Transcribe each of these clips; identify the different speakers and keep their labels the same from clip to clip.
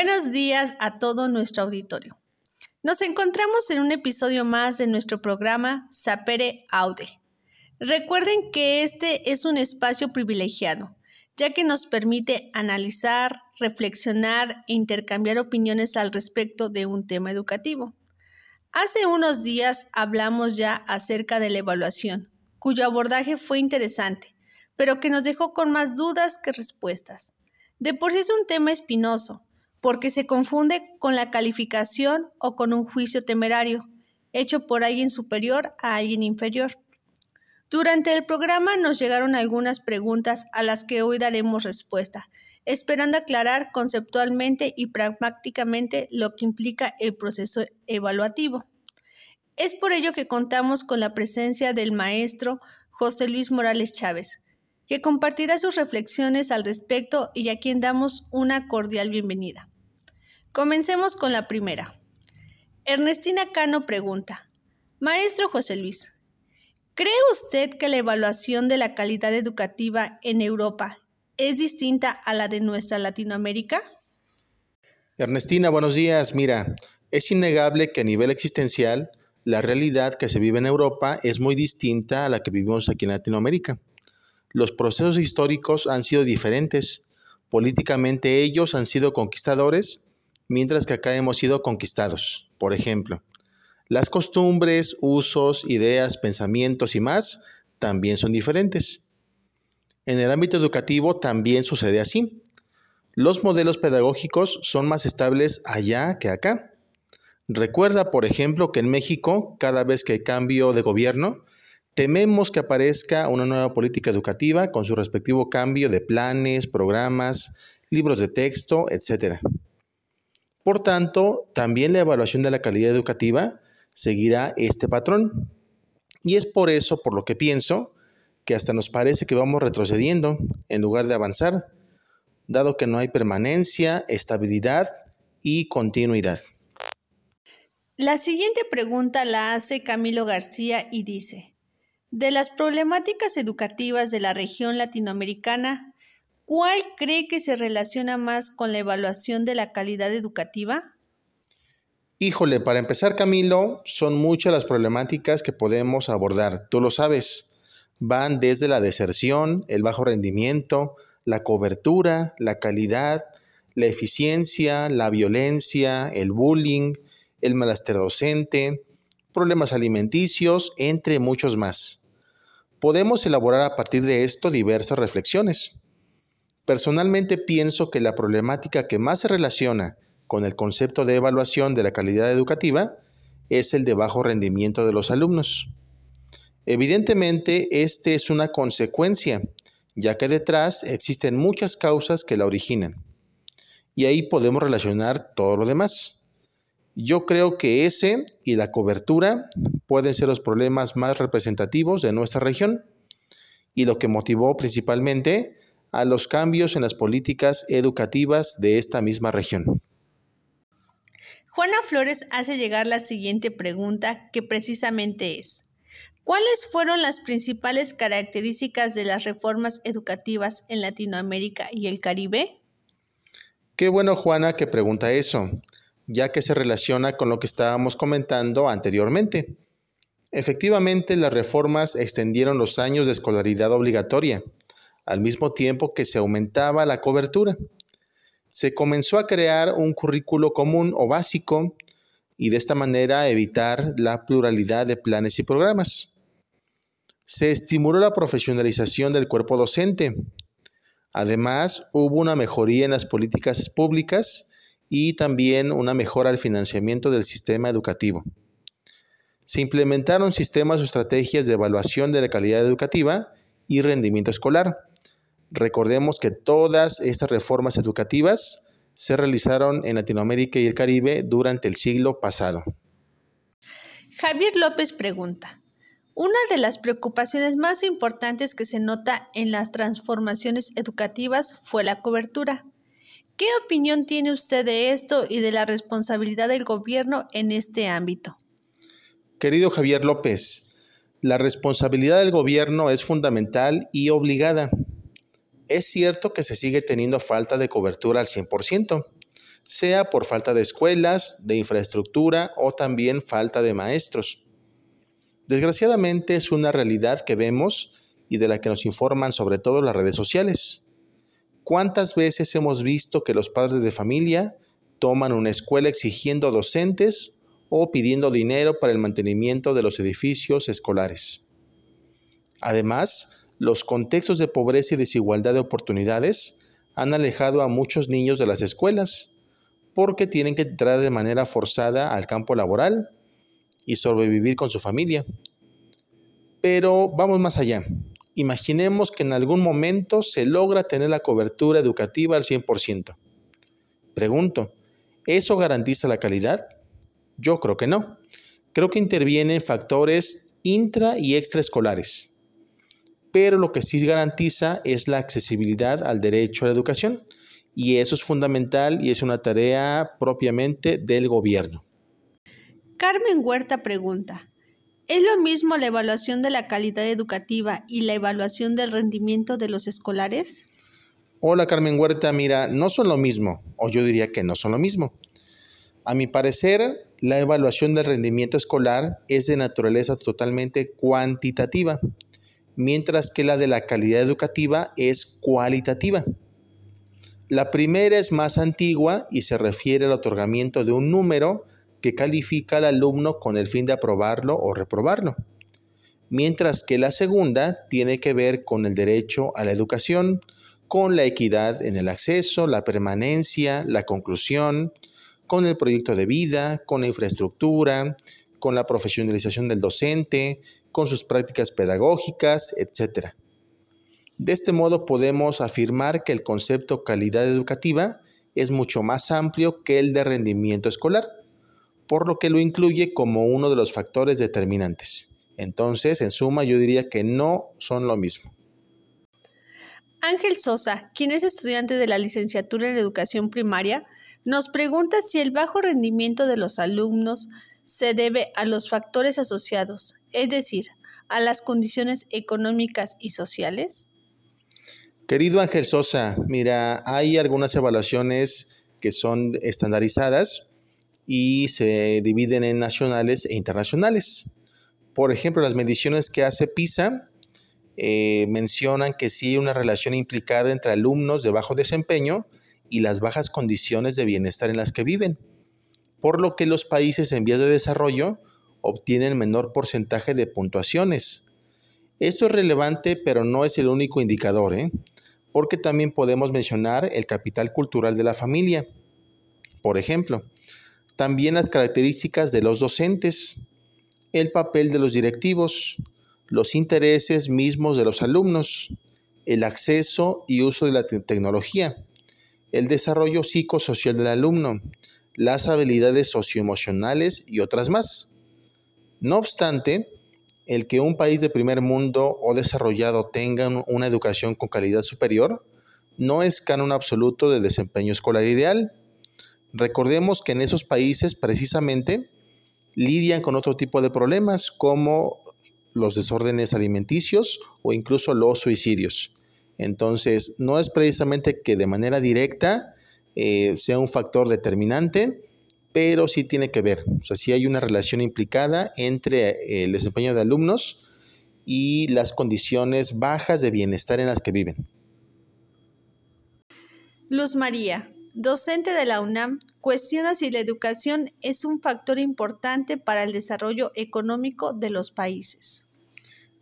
Speaker 1: Buenos días a todo nuestro auditorio. Nos encontramos en un episodio más de nuestro programa Sapere Aude. Recuerden que este es un espacio privilegiado, ya que nos permite analizar, reflexionar e intercambiar opiniones al respecto de un tema educativo. Hace unos días hablamos ya acerca de la evaluación, cuyo abordaje fue interesante, pero que nos dejó con más dudas que respuestas. De por sí es un tema espinoso, porque se confunde con la calificación o con un juicio temerario, hecho por alguien superior a alguien inferior. Durante el programa nos llegaron algunas preguntas a las que hoy daremos respuesta, esperando aclarar conceptualmente y pragmáticamente lo que implica el proceso evaluativo. Es por ello que contamos con la presencia del maestro José Luis Morales Chávez, que compartirá sus reflexiones al respecto y a quien damos una cordial bienvenida. Comencemos con la primera. Ernestina Cano pregunta, Maestro José Luis, ¿cree usted que la evaluación de la calidad educativa en Europa es distinta a la de nuestra Latinoamérica?
Speaker 2: Ernestina, buenos días. Mira, es innegable que a nivel existencial, la realidad que se vive en Europa es muy distinta a la que vivimos aquí en Latinoamérica. Los procesos históricos han sido diferentes. Políticamente ellos han sido conquistadores mientras que acá hemos sido conquistados. Por ejemplo, las costumbres, usos, ideas, pensamientos y más también son diferentes. En el ámbito educativo también sucede así. Los modelos pedagógicos son más estables allá que acá. Recuerda, por ejemplo, que en México, cada vez que hay cambio de gobierno, tememos que aparezca una nueva política educativa con su respectivo cambio de planes, programas, libros de texto, etc. Por tanto, también la evaluación de la calidad educativa seguirá este patrón. Y es por eso, por lo que pienso, que hasta nos parece que vamos retrocediendo en lugar de avanzar, dado que no hay permanencia, estabilidad y continuidad.
Speaker 1: La siguiente pregunta la hace Camilo García y dice, de las problemáticas educativas de la región latinoamericana, ¿Cuál cree que se relaciona más con la evaluación de la calidad educativa?
Speaker 2: Híjole, para empezar, Camilo, son muchas las problemáticas que podemos abordar. Tú lo sabes. Van desde la deserción, el bajo rendimiento, la cobertura, la calidad, la eficiencia, la violencia, el bullying, el malaster docente, problemas alimenticios, entre muchos más. Podemos elaborar a partir de esto diversas reflexiones. Personalmente pienso que la problemática que más se relaciona con el concepto de evaluación de la calidad educativa es el de bajo rendimiento de los alumnos. Evidentemente, este es una consecuencia, ya que detrás existen muchas causas que la originan. Y ahí podemos relacionar todo lo demás. Yo creo que ese y la cobertura pueden ser los problemas más representativos de nuestra región y lo que motivó principalmente a los cambios en las políticas educativas de esta misma región.
Speaker 1: Juana Flores hace llegar la siguiente pregunta que precisamente es, ¿cuáles fueron las principales características de las reformas educativas en Latinoamérica y el Caribe?
Speaker 2: Qué bueno Juana que pregunta eso, ya que se relaciona con lo que estábamos comentando anteriormente. Efectivamente, las reformas extendieron los años de escolaridad obligatoria, al mismo tiempo que se aumentaba la cobertura. Se comenzó a crear un currículo común o básico y de esta manera evitar la pluralidad de planes y programas. Se estimuló la profesionalización del cuerpo docente. Además, hubo una mejoría en las políticas públicas y también una mejora al financiamiento del sistema educativo. Se implementaron sistemas o estrategias de evaluación de la calidad educativa y rendimiento escolar, Recordemos que todas estas reformas educativas se realizaron en Latinoamérica y el Caribe durante el siglo pasado.
Speaker 1: Javier López pregunta, una de las preocupaciones más importantes que se nota en las transformaciones educativas fue la cobertura. ¿Qué opinión tiene usted de esto y de la responsabilidad del gobierno en este ámbito?
Speaker 2: Querido Javier López, la responsabilidad del gobierno es fundamental y obligada. Es cierto que se sigue teniendo falta de cobertura al 100%. sea por falta de escuelas, de infraestructura o también falta de maestros. Desgraciadamente es una realidad que vemos y de la que nos informan sobre todo las redes sociales. ¿Cuántas veces hemos visto que los padres de familia toman una escuela exigiendo docentes o pidiendo dinero para el mantenimiento de los edificios escolares? Además, los contextos de pobreza y desigualdad de oportunidades han alejado a muchos niños de las escuelas porque tienen que entrar de manera forzada al campo laboral y sobrevivir con su familia. Pero vamos más allá. Imaginemos que en algún momento se logra tener la cobertura educativa al 100%. Pregunto, ¿eso garantiza la calidad? Yo creo que no. Creo que intervienen factores intra y extraescolares. Pero lo que sí garantiza es la accesibilidad al derecho a la educación. Y eso es fundamental y es una tarea propiamente del gobierno.
Speaker 1: Carmen Huerta pregunta, ¿Es lo mismo la evaluación de la calidad educativa y la evaluación del rendimiento de los escolares?
Speaker 2: Hola Carmen Huerta, mira, no son lo mismo, o yo diría que no son lo mismo. A mi parecer, la evaluación del rendimiento escolar es de naturaleza totalmente cuantitativa, mientras que la de la calidad educativa es cualitativa. La primera es más antigua y se refiere al otorgamiento de un número que califica al alumno con el fin de aprobarlo o reprobarlo, mientras que la segunda tiene que ver con el derecho a la educación, con la equidad en el acceso, la permanencia, la conclusión, con el proyecto de vida, con la infraestructura, con la profesionalización del docente, con sus prácticas pedagógicas, etc. De este modo podemos afirmar que el concepto calidad educativa es mucho más amplio que el de rendimiento escolar por lo que lo incluye como uno de los factores determinantes. Entonces, en suma, yo diría que no son lo mismo.
Speaker 1: Ángel Sosa, quien es estudiante de la licenciatura en educación primaria, nos pregunta si el bajo rendimiento de los alumnos se debe a los factores asociados, es decir, a las condiciones económicas y sociales.
Speaker 2: Querido Ángel Sosa, mira, hay algunas evaluaciones que son estandarizadas y se dividen en nacionales e internacionales. Por ejemplo, las mediciones que hace PISA eh, mencionan que sí hay una relación implicada entre alumnos de bajo desempeño y las bajas condiciones de bienestar en las que viven, por lo que los países en vías de desarrollo obtienen menor porcentaje de puntuaciones. Esto es relevante, pero no es el único indicador, ¿eh? porque también podemos mencionar el capital cultural de la familia. Por ejemplo, también las características de los docentes, el papel de los directivos, los intereses mismos de los alumnos, el acceso y uso de la tecnología, el desarrollo psicosocial del alumno, las habilidades socioemocionales y otras más. No obstante, el que un país de primer mundo o desarrollado tenga una educación con calidad superior no es canon absoluto del desempeño escolar ideal, Recordemos que en esos países precisamente lidian con otro tipo de problemas como los desórdenes alimenticios o incluso los suicidios. Entonces, no es precisamente que de manera directa eh, sea un factor determinante, pero sí tiene que ver. O sea, sí hay una relación implicada entre eh, el desempeño de alumnos y las condiciones bajas de bienestar en las que viven.
Speaker 1: Luz María, docente de la UNAM, cuestiona si la educación es un factor importante para el desarrollo económico de los países.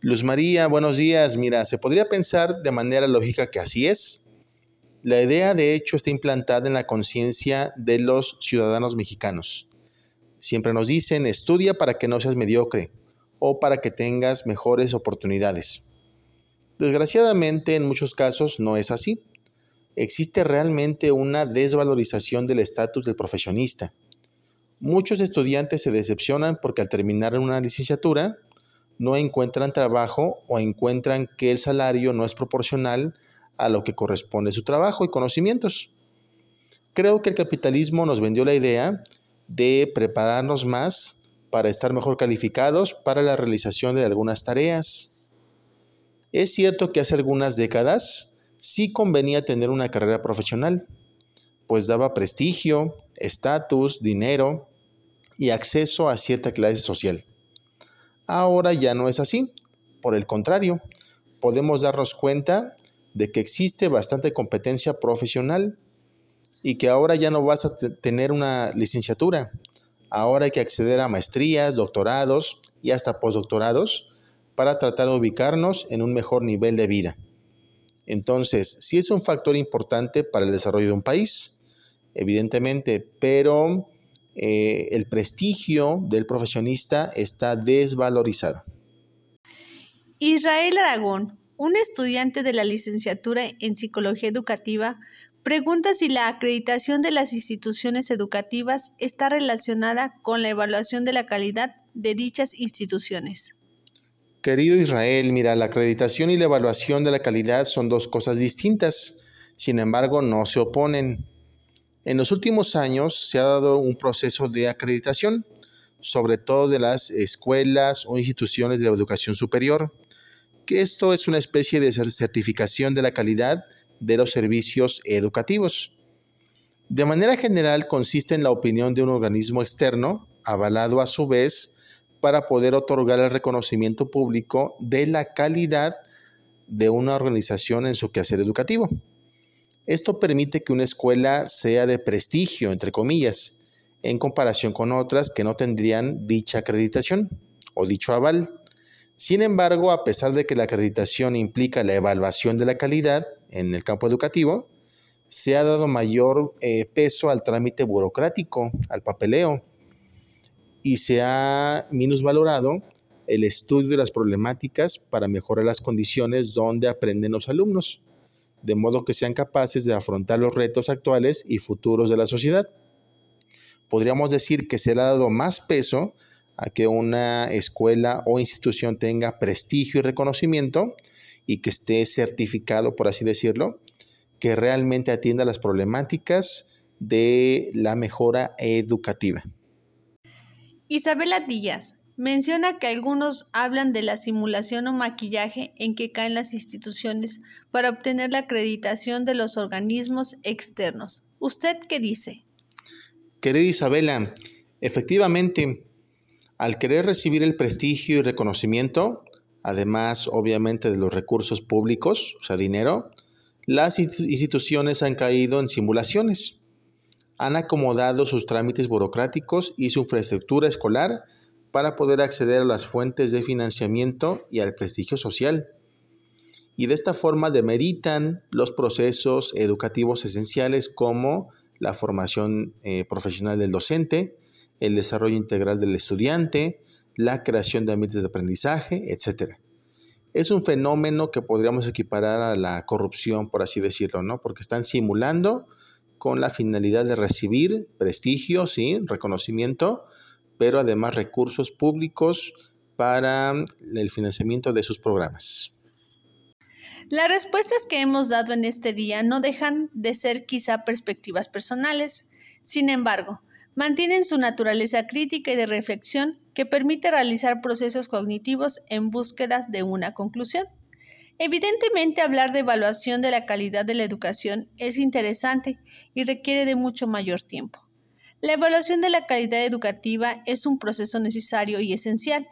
Speaker 2: Luz María, buenos días. Mira, se podría pensar de manera lógica que así es. La idea, de hecho, está implantada en la conciencia de los ciudadanos mexicanos. Siempre nos dicen, estudia para que no seas mediocre o para que tengas mejores oportunidades. Desgraciadamente, en muchos casos no es así existe realmente una desvalorización del estatus del profesionista. Muchos estudiantes se decepcionan porque al terminar una licenciatura no encuentran trabajo o encuentran que el salario no es proporcional a lo que corresponde su trabajo y conocimientos. Creo que el capitalismo nos vendió la idea de prepararnos más para estar mejor calificados para la realización de algunas tareas. Es cierto que hace algunas décadas sí convenía tener una carrera profesional, pues daba prestigio, estatus, dinero y acceso a cierta clase social. Ahora ya no es así. Por el contrario, podemos darnos cuenta de que existe bastante competencia profesional y que ahora ya no vas a tener una licenciatura. Ahora hay que acceder a maestrías, doctorados y hasta postdoctorados para tratar de ubicarnos en un mejor nivel de vida. Entonces, sí es un factor importante para el desarrollo de un país, evidentemente, pero eh, el prestigio del profesionista está desvalorizado.
Speaker 1: Israel Aragón, un estudiante de la licenciatura en Psicología Educativa, pregunta si la acreditación de las instituciones educativas está relacionada con la evaluación de la calidad de dichas instituciones.
Speaker 2: Querido Israel, mira, la acreditación y la evaluación de la calidad son dos cosas distintas, sin embargo no se oponen. En los últimos años se ha dado un proceso de acreditación, sobre todo de las escuelas o instituciones de educación superior, que esto es una especie de certificación de la calidad de los servicios educativos. De manera general consiste en la opinión de un organismo externo, avalado a su vez para poder otorgar el reconocimiento público de la calidad de una organización en su quehacer educativo. Esto permite que una escuela sea de prestigio, entre comillas, en comparación con otras que no tendrían dicha acreditación o dicho aval. Sin embargo, a pesar de que la acreditación implica la evaluación de la calidad en el campo educativo, se ha dado mayor eh, peso al trámite burocrático, al papeleo, y se ha minusvalorado el estudio de las problemáticas para mejorar las condiciones donde aprenden los alumnos, de modo que sean capaces de afrontar los retos actuales y futuros de la sociedad. Podríamos decir que se le ha dado más peso a que una escuela o institución tenga prestigio y reconocimiento y que esté certificado, por así decirlo, que realmente atienda las problemáticas de la mejora educativa.
Speaker 1: Isabela Díaz menciona que algunos hablan de la simulación o maquillaje en que caen las instituciones para obtener la acreditación de los organismos externos. ¿Usted qué dice?
Speaker 2: Querida Isabela, efectivamente, al querer recibir el prestigio y reconocimiento, además obviamente de los recursos públicos, o sea, dinero, las instituciones han caído en simulaciones han acomodado sus trámites burocráticos y su infraestructura escolar para poder acceder a las fuentes de financiamiento y al prestigio social. Y de esta forma demeritan los procesos educativos esenciales como la formación eh, profesional del docente, el desarrollo integral del estudiante, la creación de ambientes de aprendizaje, etc. Es un fenómeno que podríamos equiparar a la corrupción, por así decirlo, ¿no? Porque están simulando con la finalidad de recibir prestigio, sí, reconocimiento, pero además recursos públicos para el financiamiento de sus programas.
Speaker 1: Las respuestas que hemos dado en este día no dejan de ser quizá perspectivas personales. Sin embargo, mantienen su naturaleza crítica y de reflexión que permite realizar procesos cognitivos en búsqueda de una conclusión. Evidentemente, hablar de evaluación de la calidad de la educación es interesante y requiere de mucho mayor tiempo. La evaluación de la calidad educativa es un proceso necesario y esencial.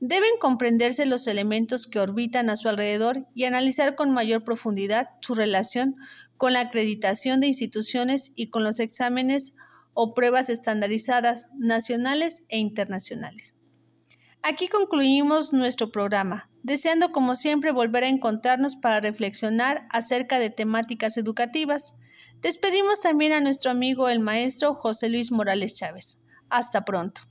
Speaker 1: Deben comprenderse los elementos que orbitan a su alrededor y analizar con mayor profundidad su relación con la acreditación de instituciones y con los exámenes o pruebas estandarizadas nacionales e internacionales. Aquí concluimos nuestro programa, deseando como siempre volver a encontrarnos para reflexionar acerca de temáticas educativas. Despedimos también a nuestro amigo el maestro José Luis Morales Chávez. Hasta pronto.